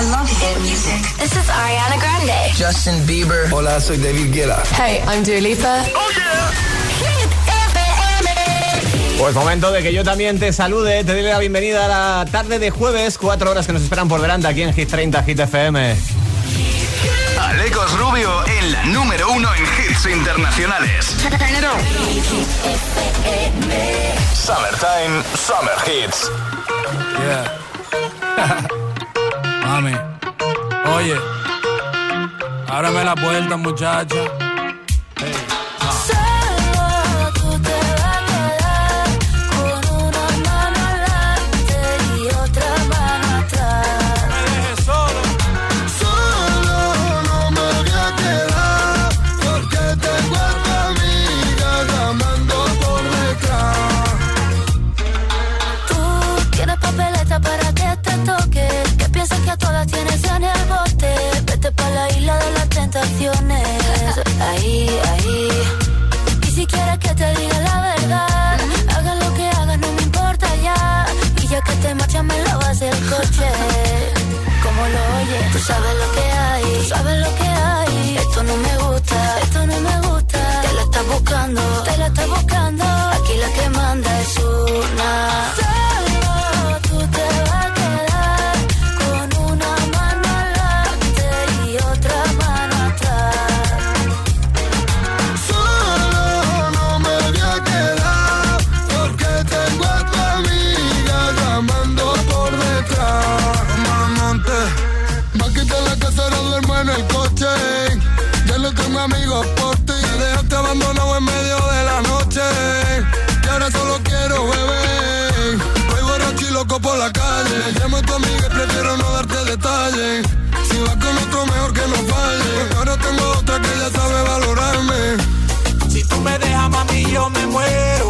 I love hit music. This is Ariana Grande. Justin Bieber. Hola, soy David Guetta. Hey, I'm Dua Lipa. Oh yeah. Hit FM. Pues momento de que yo también te salude, te doy la bienvenida a la tarde de jueves, cuatro horas que nos esperan por delante aquí en Hit 30 Hit FM. Alecos Rubio en la número uno en hits internacionales. Summertime, Summer Hits. Yeah. Mami. Oye. Ábreme la puerta, muchacha. Ahí, ahí. Y si quieres que te diga la verdad, haga lo que hagas, no me importa ya. Y ya que te marchas, me lavas el coche. Como lo oyes, tú sabes lo que hay, tú sabes lo que hay. Esto no me gusta, esto no me gusta. Te la estás buscando, te la estás buscando. Aquí la que manda es una. Me dejas, mami, yo me muero.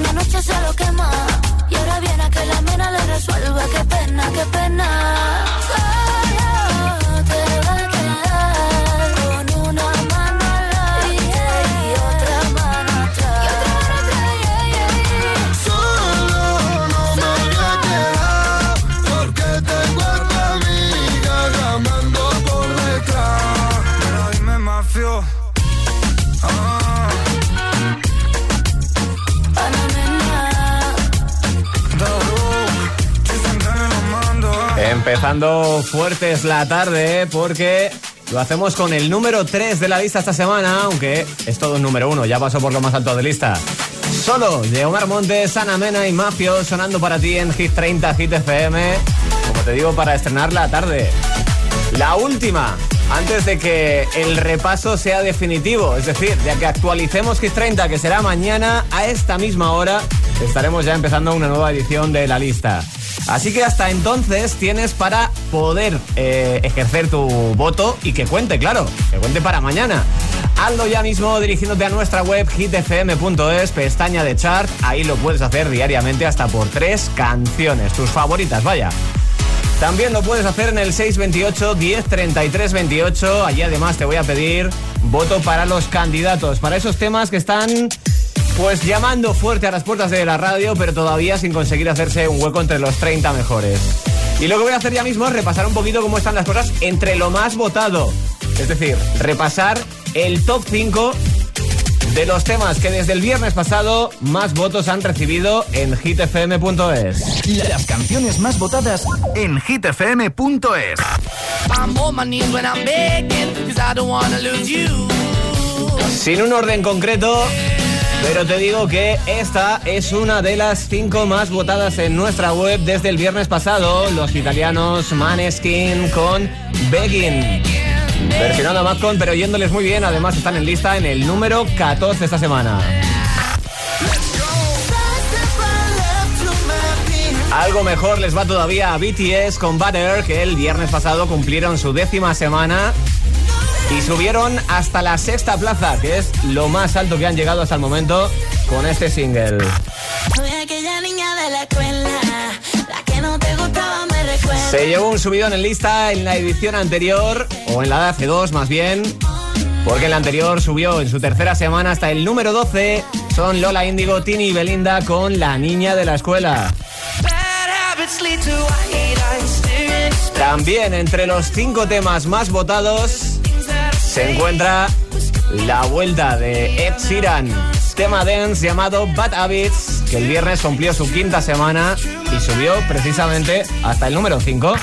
una noche se lo quema. Empezando fuertes la tarde porque lo hacemos con el número 3 de la lista esta semana, aunque es todo un número 1, ya pasó por lo más alto de lista. Solo de Omar Montes, Ana Mena y Mafio sonando para ti en Hit 30 Hit FM, como te digo, para estrenar la tarde. La última, antes de que el repaso sea definitivo, es decir, ya que actualicemos Hit 30, que será mañana a esta misma hora, estaremos ya empezando una nueva edición de la lista. Así que hasta entonces tienes para poder eh, ejercer tu voto y que cuente, claro, que cuente para mañana. Hazlo ya mismo dirigiéndote a nuestra web hitfm.es, pestaña de chart, ahí lo puedes hacer diariamente hasta por tres canciones, tus favoritas, vaya. También lo puedes hacer en el 628 1033 28. Allí además te voy a pedir voto para los candidatos, para esos temas que están pues llamando fuerte a las puertas de la radio, pero todavía sin conseguir hacerse un hueco entre los 30 mejores. Y lo que voy a hacer ya mismo es repasar un poquito cómo están las cosas entre lo más votado. Es decir, repasar el top 5 de los temas que desde el viernes pasado más votos han recibido en hitfm.es. Las canciones más votadas en hitfm.es. Sin un orden concreto, pero te digo que esta es una de las cinco más votadas en nuestra web desde el viernes pasado. Los italianos Maneskin con Begging. Versionando a Madcon, pero yéndoles muy bien. Además están en lista en el número 14 esta semana. Algo mejor les va todavía a BTS con Butter, que el viernes pasado cumplieron su décima semana y subieron hasta la sexta plaza, que es lo más alto que han llegado hasta el momento con este single. Se llevó un subidón en lista en la edición anterior, o en la de hace dos más bien, porque en la anterior subió en su tercera semana hasta el número 12. Son Lola Índigo, Tini y Belinda con La Niña de la Escuela. También entre los cinco temas más votados se encuentra la vuelta de Ed Sheeran, tema dance llamado Bad Habits, que el viernes cumplió su quinta semana y subió precisamente hasta el número 5.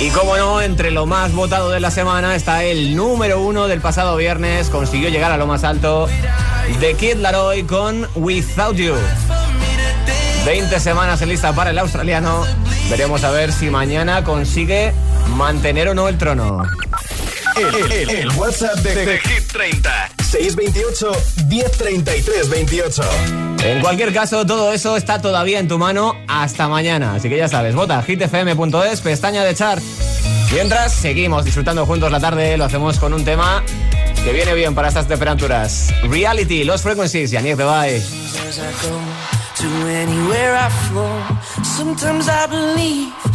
Y como no, entre lo más votado de la semana está el número uno del pasado viernes, consiguió llegar a lo más alto, The Kid Laroi con Without You. 20 semanas en lista para el australiano. Veremos a ver si mañana consigue mantener o no el trono. El, WhatsApp de, Hit 30 628 1033 28. En cualquier caso, todo eso está todavía en tu mano hasta mañana. Así que ya sabes, vota hitfm.es, pestaña de chart. Mientras seguimos disfrutando juntos la tarde, lo hacemos con un tema que viene bien para estas temperaturas. Reality, Los Frequencies, Yannick Bye. To anywhere I flow, sometimes I believe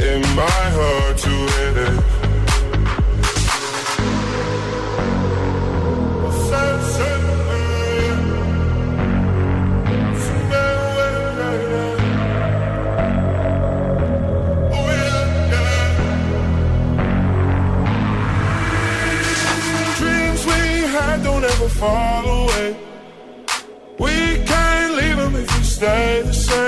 It might hurt to hit it. Dreams we had don't ever fall away. We can't leave them if we stay the same.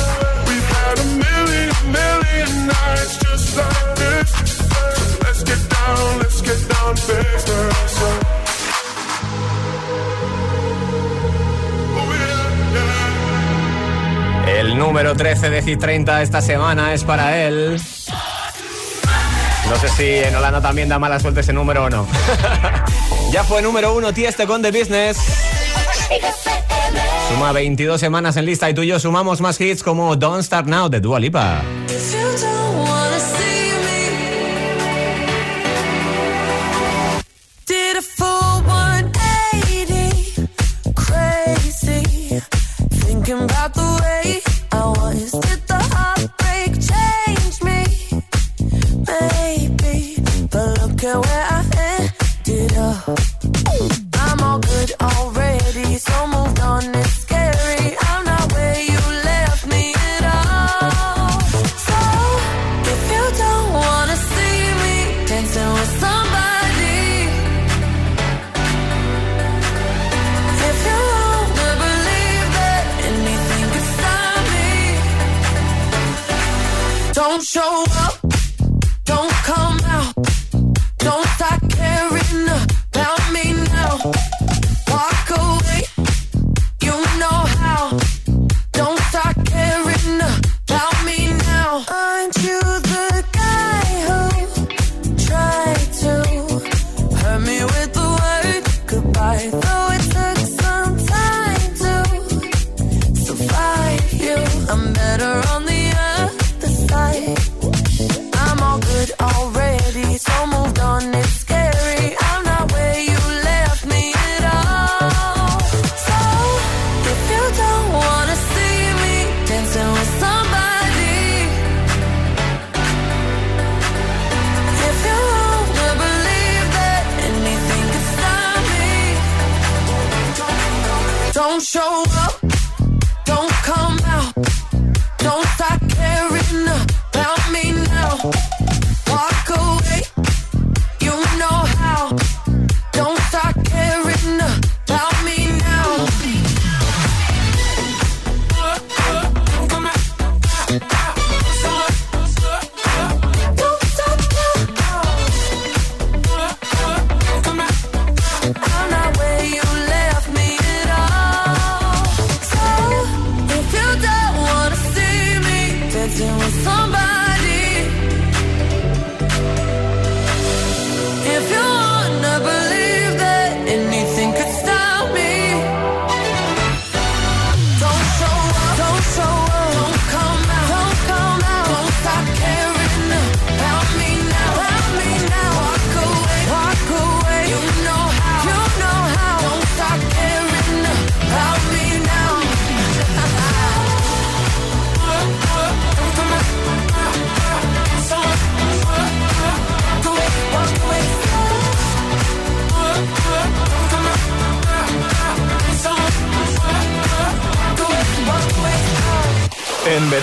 Had a million, million nights just like this. So let's get down, let's get down to business. Oh. El número 13 de Hit 30 esta semana es para él. No sé si en Holanda también da mala suerte ese número o no. ya fue número uno Tieste con The Business. Suma 22 semanas en lista y tú y yo sumamos más hits como Don't Start Now de Dua Lipa. You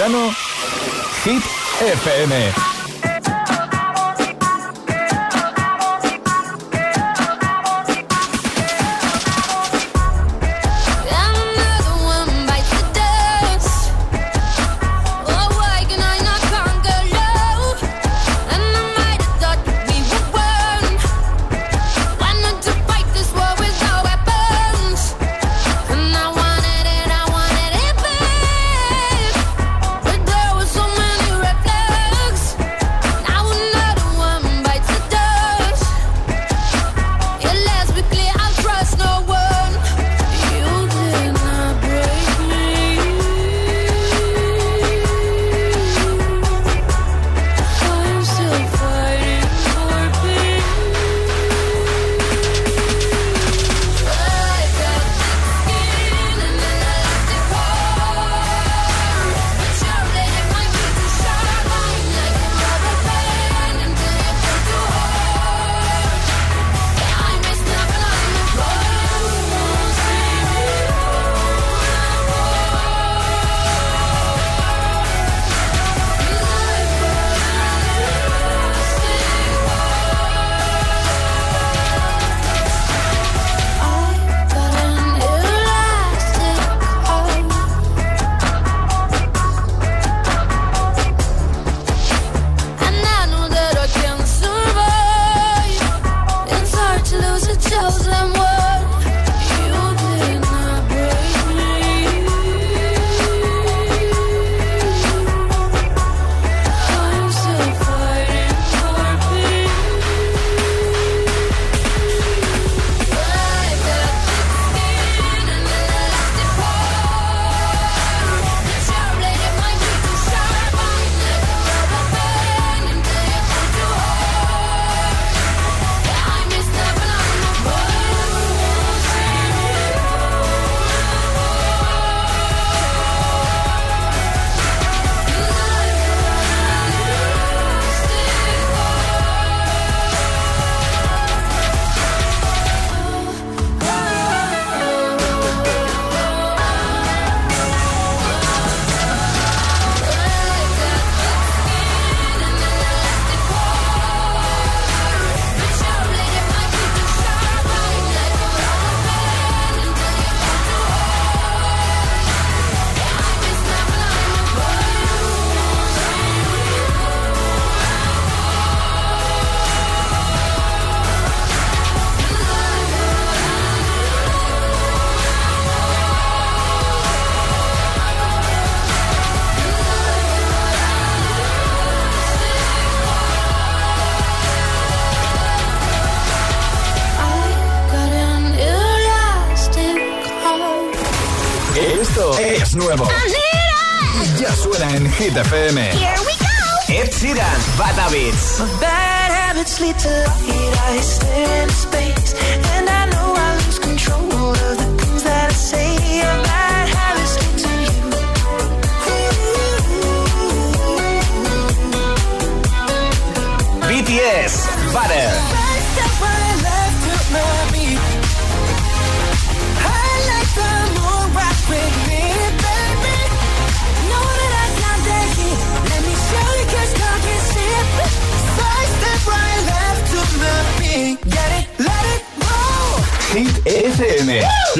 Hit FM.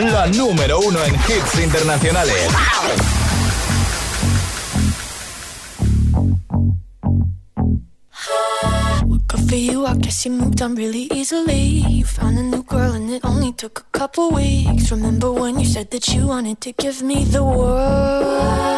la número uno en hits internacionales. For you, I guess you moved on really easily. You found a new girl and it only took a couple weeks. Remember when you said that you wanted to give me the world?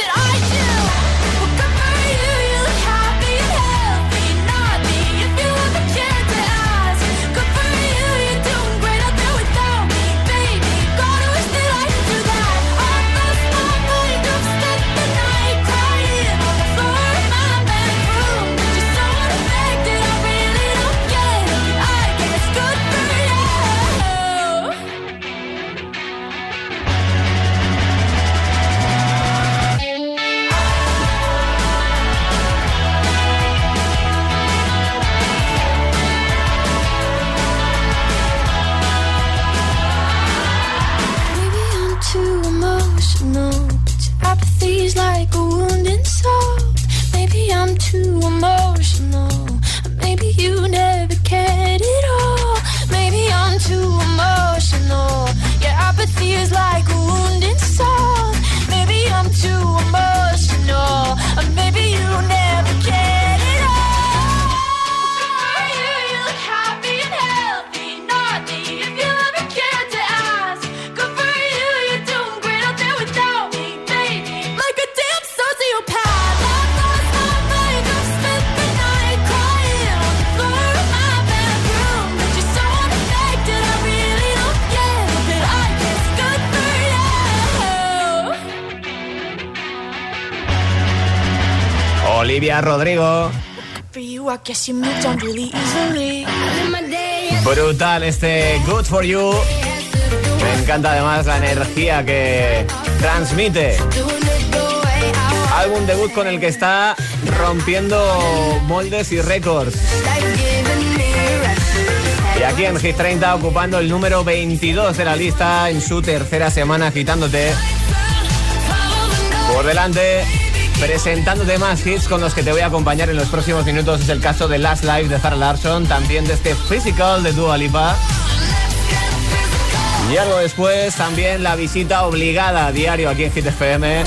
Brutal este Good for You. Me encanta además la energía que transmite. Álbum debut con el que está rompiendo moldes y récords. Y aquí en Hit 30 ocupando el número 22 de la lista en su tercera semana agitándote. Por delante, presentándote más hits con los que te voy a acompañar en los próximos minutos. Es el caso de Last Life de Zara Larson, también de este Physical de Dua Lipa. Y algo después, también la visita obligada a diario aquí en Hit FM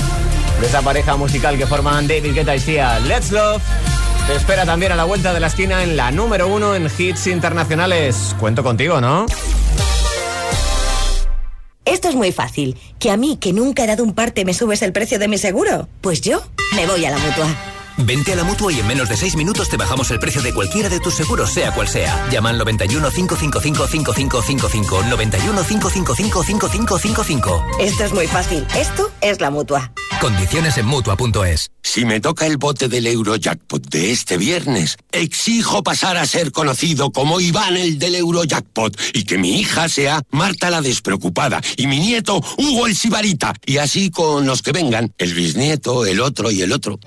de esa pareja musical que forman David Guetta y Sia. Let's Love. Te espera también a la vuelta de la esquina en la número uno en hits internacionales. Cuento contigo, ¿no? Esto es muy fácil. ¿Que a mí, que nunca he dado un parte, me subes el precio de mi seguro? Pues yo me voy a la mutua. Vente a la mutua y en menos de 6 minutos te bajamos el precio de cualquiera de tus seguros, sea cual sea. Llama al 91 555 5555. 91 555 5555. Esto es muy fácil. Esto es la mutua. Condiciones en mutua.es. Si me toca el bote del Eurojackpot de este viernes, exijo pasar a ser conocido como Iván el del Eurojackpot y que mi hija sea Marta la despreocupada y mi nieto Hugo el Sibarita y así con los que vengan, el bisnieto, el otro y el otro.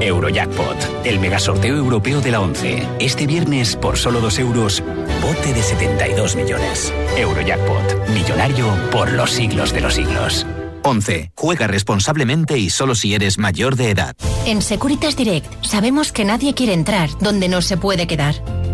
Eurojackpot, el megasorteo europeo de la 11. Este viernes, por solo 2 euros, bote de 72 millones. Eurojackpot, millonario por los siglos de los siglos. 11. Juega responsablemente y solo si eres mayor de edad. En Securitas Direct sabemos que nadie quiere entrar donde no se puede quedar.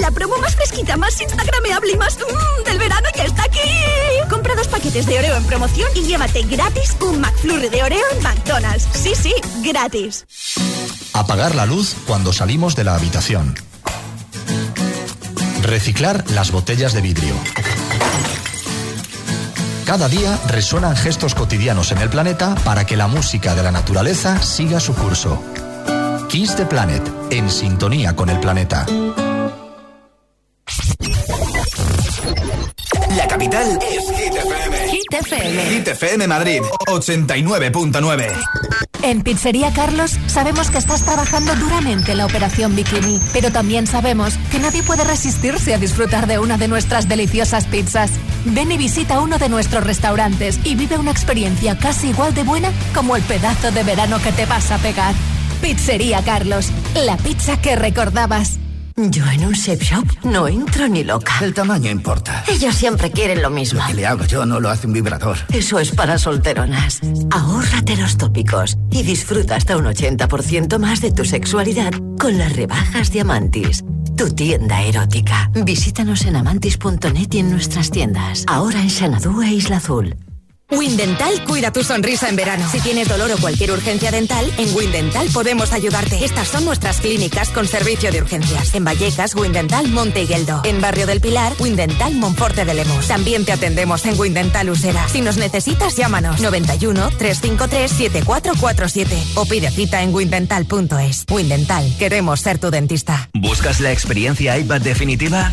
La promo más fresquita, más instagrameable y más mmm, del verano ya está aquí. Compra dos paquetes de Oreo en promoción y llévate gratis un McFlurry de Oreo en McDonald's. Sí, sí, gratis. Apagar la luz cuando salimos de la habitación. Reciclar las botellas de vidrio. Cada día resuenan gestos cotidianos en el planeta para que la música de la naturaleza siga su curso. Kiss the Planet, en sintonía con el planeta. La capital es Hit FM. Hit FM. Hit FM Madrid 89.9. En Pizzería Carlos sabemos que estás trabajando duramente en la operación Bikini, pero también sabemos que nadie puede resistirse a disfrutar de una de nuestras deliciosas pizzas. Ven y visita uno de nuestros restaurantes y vive una experiencia casi igual de buena como el pedazo de verano que te vas a pegar. Pizzería Carlos, la pizza que recordabas. Yo en un shape shop no entro ni loca. El tamaño importa. Ellos siempre quieren lo mismo. Lo que le hago yo no lo hace un vibrador. Eso es para solteronas. Ahórrate los tópicos y disfruta hasta un 80% más de tu sexualidad con las rebajas Diamantis. Tu tienda erótica. Visítanos en amantis.net y en nuestras tiendas. Ahora en Xanadu e Isla Azul. Windental cuida tu sonrisa en verano. Si tienes dolor o cualquier urgencia dental, en Windental podemos ayudarte. Estas son nuestras clínicas con servicio de urgencias. En Vallecas, Windental Monte Higueldo. En Barrio del Pilar, Windental Monforte de Lemos. También te atendemos en Windental Usera. Si nos necesitas, llámanos 91 353 7447 o pide cita en windental.es. Windental, queremos ser tu dentista. ¿Buscas la experiencia iPad definitiva?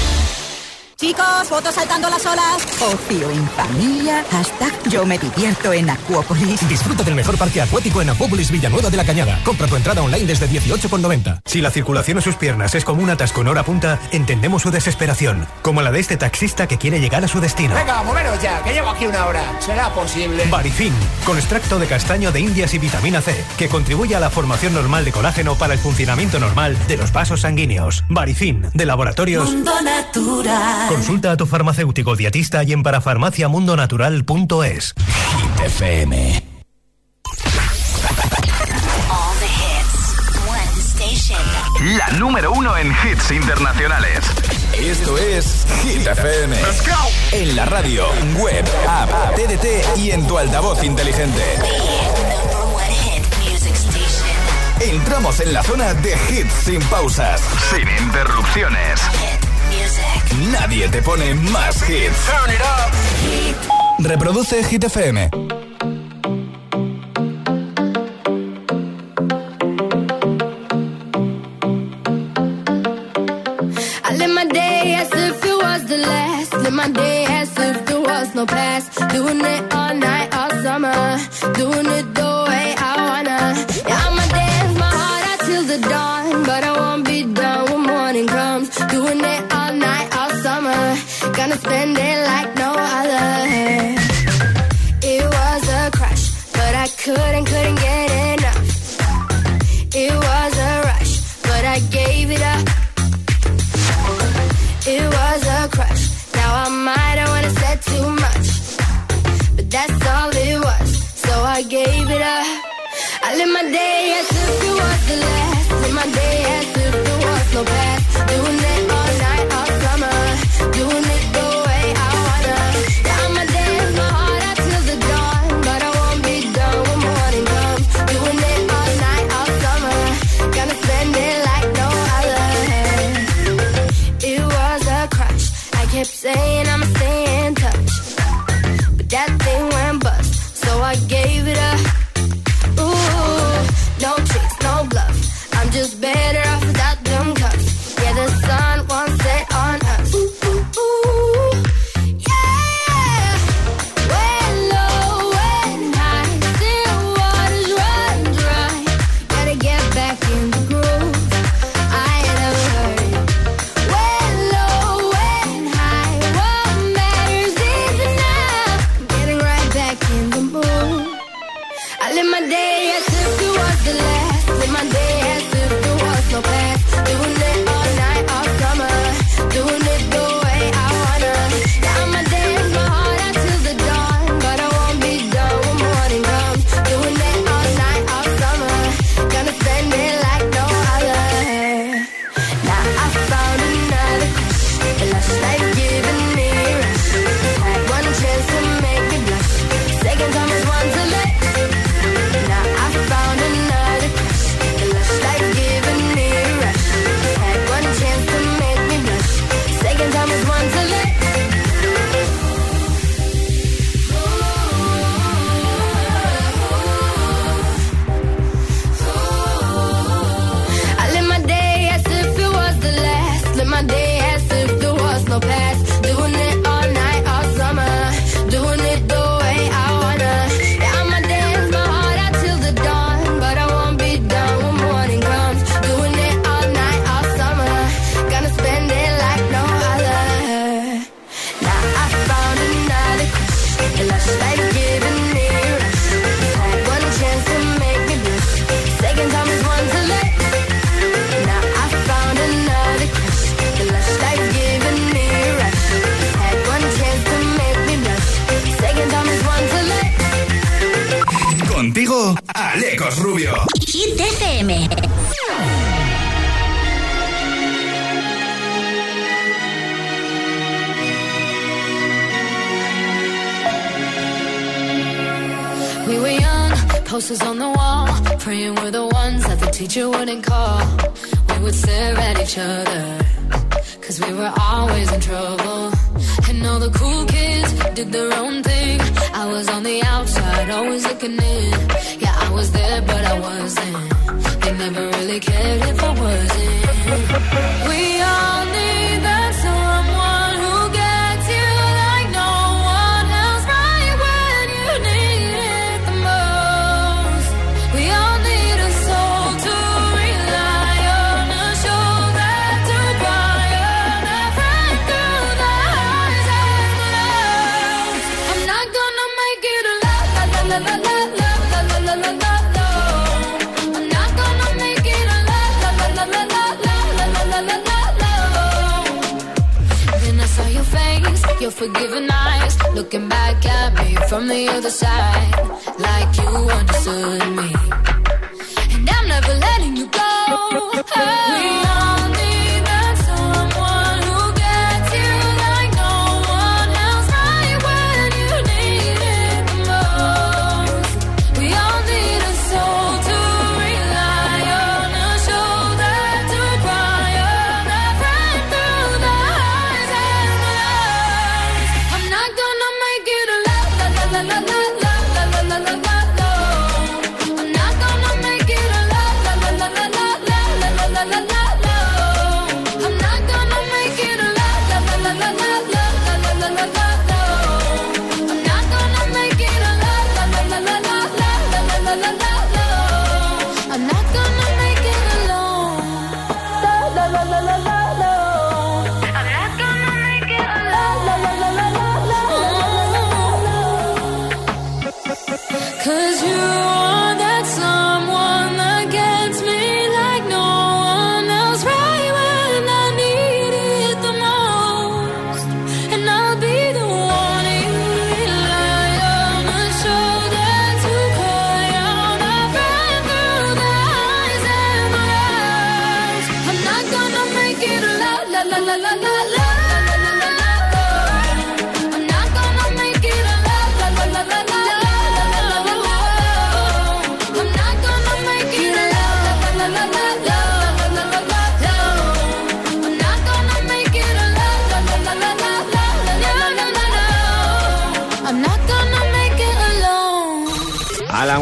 Chicos, fotos saltando las olas. Ocio en familia. Hashtag yo me divierto en Acuópolis. Disfruta del mejor parque acuático en Acuópolis Villanueva de la Cañada. Compra tu entrada online desde 18,90. Si la circulación en sus piernas es como un atasco en hora punta, entendemos su desesperación. Como la de este taxista que quiere llegar a su destino. Venga, moveros ya, que llevo aquí una hora. ¿Será posible? Barifin, con extracto de castaño de indias y vitamina C, que contribuye a la formación normal de colágeno para el funcionamiento normal de los vasos sanguíneos. Barifin, de laboratorios. Mundo Natural. Consulta a tu farmacéutico dietista y en parafarmaciamundonatural.es. Hit FM. All the hits. One station. La número uno en hits internacionales. Esto es Hit FM. En la radio, web, app, TDT y en tu altavoz inteligente. Entramos en la zona de hits sin pausas, Sin interrupciones. Music. Nadie te pone más hits. Turn it up. Reproduce Hit FM. I live my day as if it was the last. Live my day as if there was no past. Doing it all night, all summer. Doing it Gonna spend it like no other. It was a crush, but I couldn't, couldn't get enough. It was a rush, but I gave it up. It was a crush. Now I might have wanna said too much, but that's all it was. So I gave it up. I live my day as if it was the last. Live my day as if there was no past. Doing it all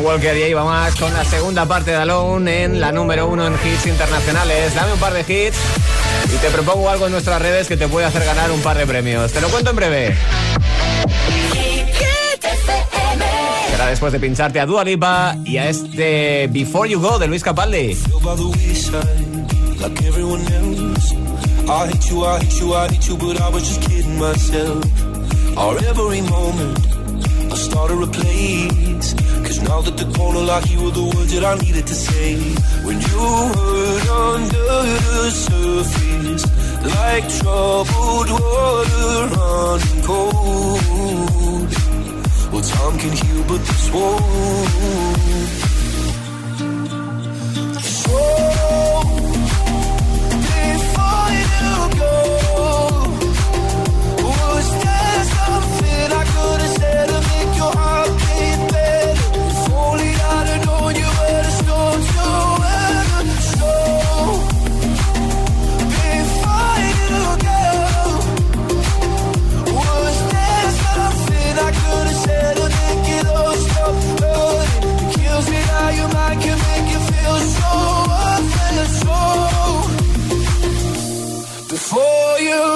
Walker y ahí va con la segunda parte de Alone en la número uno en hits internacionales. Dame un par de hits y te propongo algo en nuestras redes que te puede hacer ganar un par de premios. Te lo cuento en breve. Será después de pincharte a Dualipa y a este Before You Go de Luis Capaldi. Cause now that the corner lock, you were the words that I needed to say. When you heard under the surface, like troubled water running cold. Well, time can heal, but this won't. So, before you go, was there something I could have said to make your heart?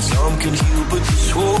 The some can heal, but this will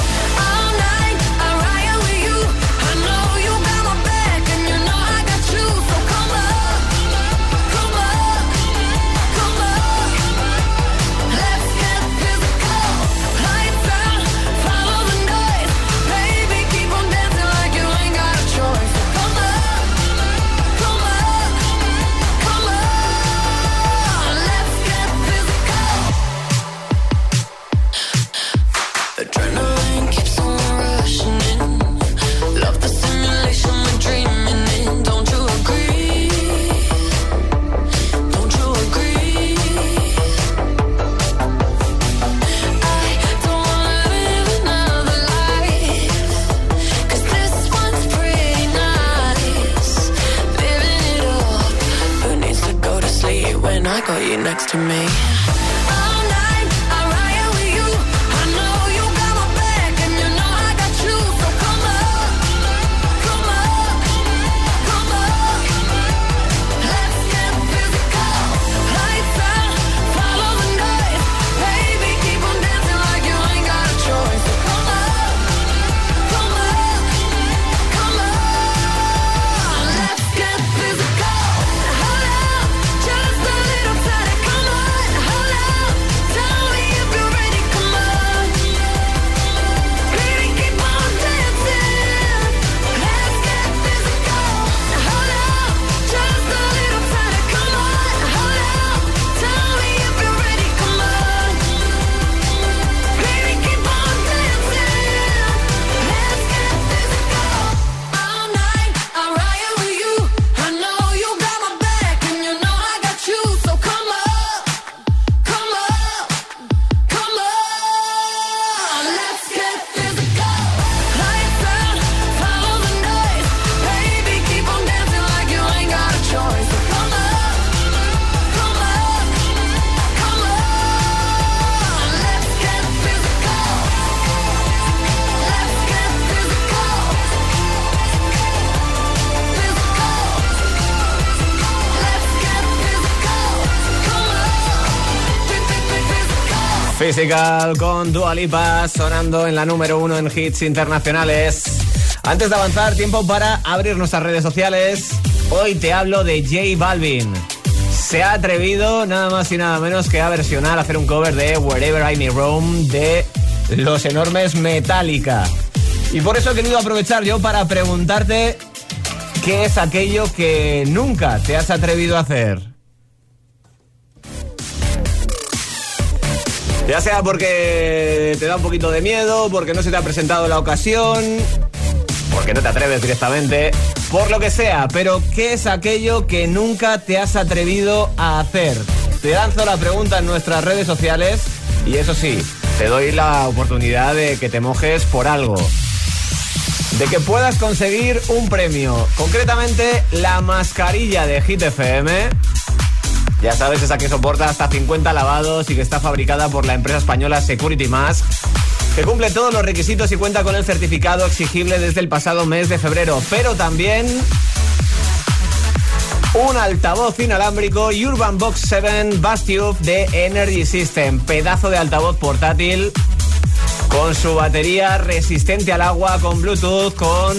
Con Dua Lipa sonando en la número uno en hits internacionales. Antes de avanzar, tiempo para abrir nuestras redes sociales. Hoy te hablo de J Balvin. Se ha atrevido nada más y nada menos que a versionar, hacer un cover de Wherever I May Roam de los enormes Metallica. Y por eso he querido aprovechar yo para preguntarte qué es aquello que nunca te has atrevido a hacer. Ya sea porque te da un poquito de miedo, porque no se te ha presentado la ocasión, porque no te atreves directamente, por lo que sea, pero ¿qué es aquello que nunca te has atrevido a hacer? Te lanzo la pregunta en nuestras redes sociales y eso sí, te doy la oportunidad de que te mojes por algo. De que puedas conseguir un premio, concretamente la mascarilla de Hit FM Ya sabes, esa que soporta hasta 50 lavados y que está fabricada por la empresa española Security Mask, que cumple todos los requisitos y cuenta con el certificado exigible desde el pasado mes de febrero, pero también un altavoz inalámbrico Urban Box 7 Bastube de Energy System, pedazo de altavoz portátil con su batería resistente al agua, con Bluetooth, con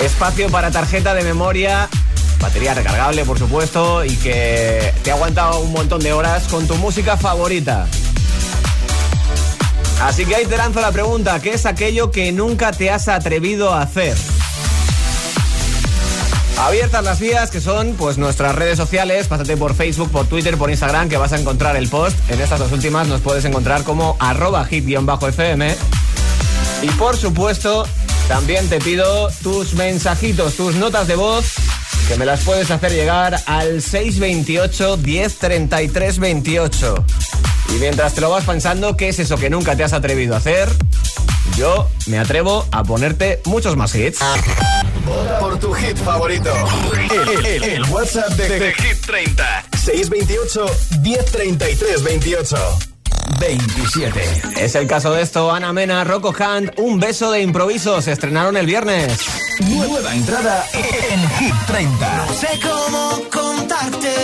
espacio para tarjeta de memoria, batería recargable por supuesto y que te aguanta un montón de horas con tu música favorita. Así que ahí te lanzo la pregunta, ¿qué es aquello que nunca te has atrevido a hacer? Abiertas las vías que son pues nuestras redes sociales, pásate por Facebook, por Twitter, por Instagram que vas a encontrar el post. En estas dos últimas nos puedes encontrar como arroba hit-fm. Y por supuesto, también te pido tus mensajitos, tus notas de voz que me las puedes hacer llegar al 628 1033 28. Y mientras te lo vas pensando, ¿qué es eso que nunca te has atrevido a hacer? Yo me atrevo a ponerte muchos más hits. Por tu hit favorito. El WhatsApp de, de Hit 30. 628 1033 28. 27. Es el caso de esto, Ana Mena, Rocco Hunt, Un beso de improviso, se estrenaron el viernes. Nueva entrada en Hit 30. No sé cómo contarte,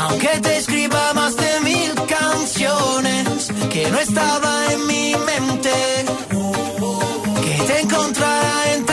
aunque te escriba más de mil canciones, que no estaba en mi mente, que te encontrara entre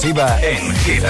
exclusiva en Hit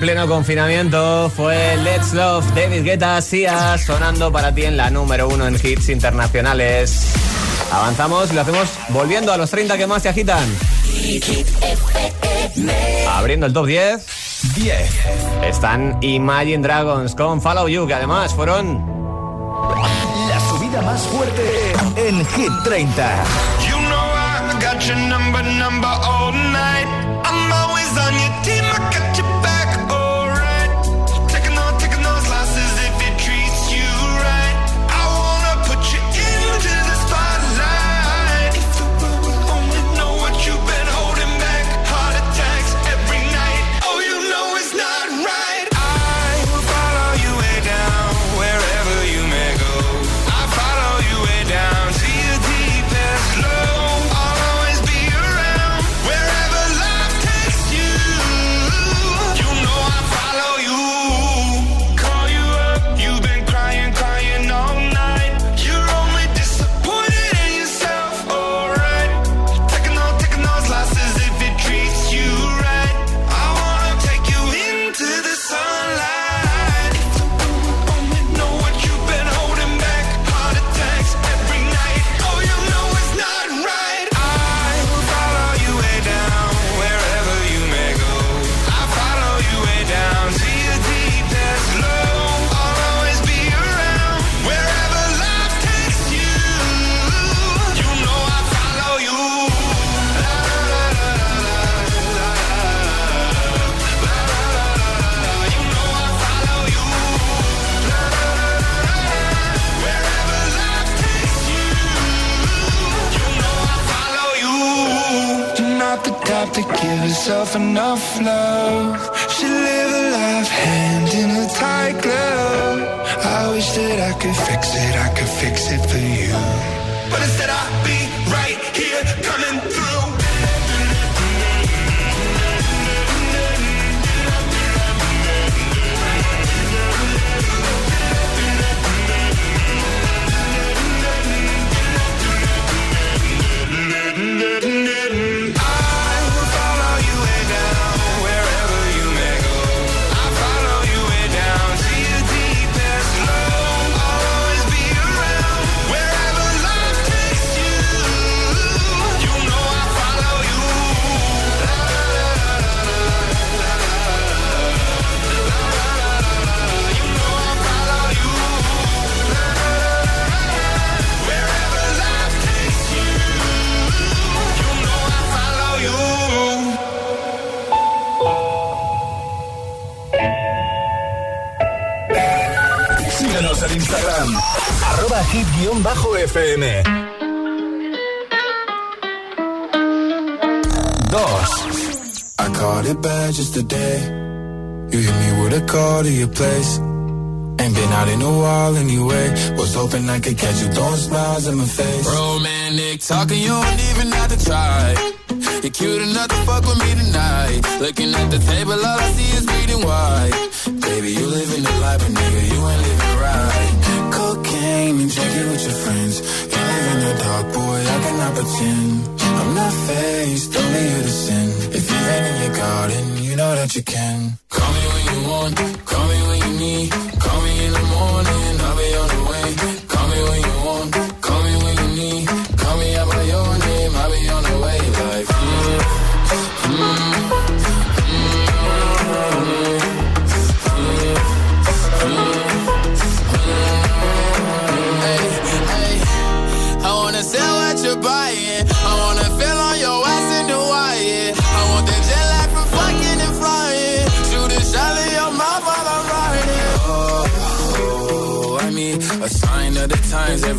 pleno confinamiento fue Let's Love David Guetta Sia sonando para ti en la número uno en hits internacionales. Avanzamos y lo hacemos volviendo a los 30 que más se agitan. Abriendo el top 10. 10. Están Imagine Dragons con Follow You, que además fueron La subida más fuerte en Hit 30. You know I got your number, number en Instagram. Arroba hit-fm. 2. I caught it bad just today. You hit me with a call to your place. Ain't been out in a while anyway. Was hoping I could catch you throwing smiles in my face. Romantic talking, you don't even have to try. You're cute enough to fuck with me tonight. Looking at the table, all I see is bleeding white. Baby, you living the life, but nigga, you ain't living Cocaine and drinking with your friends. You live in the dark, boy, I cannot pretend. I'm not faced, only you to sin. If you've in your garden, you know that you can. Call me when you want, call me when you need.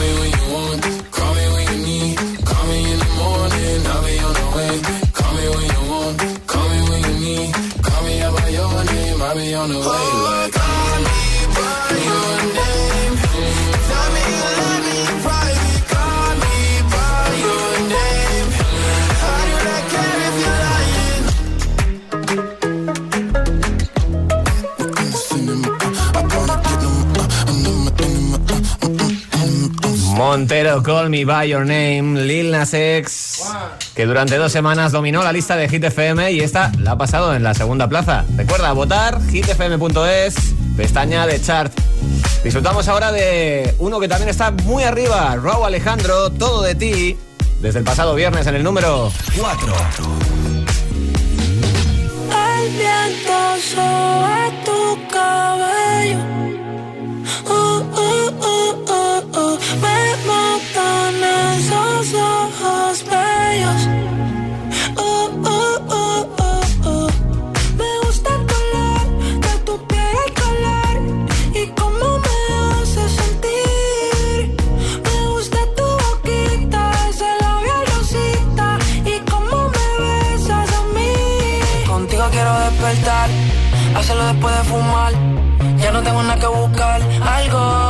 Me when you want, call me when you need. Call me in the morning, I'll be on the way. Call me when you want, call me when you need. Call me out by your name, I'll be on the way. Montero, Call Me By Your Name, Lil Nas X, que durante dos semanas dominó la lista de Hit FM y esta la ha pasado en la segunda plaza. Recuerda votar hitfm.es, pestaña de chart. Disfrutamos ahora de uno que también está muy arriba, Raúl Alejandro, Todo de ti, desde el pasado viernes en el número 4. El viento tu cabello. Uh, uh, uh, después de fumar. Ya no tengo nada que buscar, algo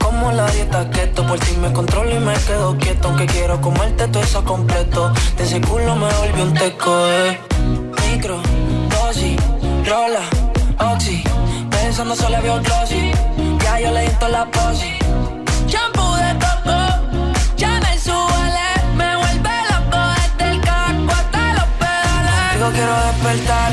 Como la dieta keto, por ti me controlo y me quedo quieto. Aunque quiero comerte todo eso completo. De ese culo me volví un teco, eh. Micro, dosis, rola, oxi. Pensando solo veo glossy. Ya yo le toda la posi. Shampoo de coco, Chanel suele, me vuelve loco desde el casco hasta los pedales. Digo quiero despertar,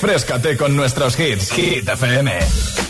Refrescate con nuestros hits. Hit FM.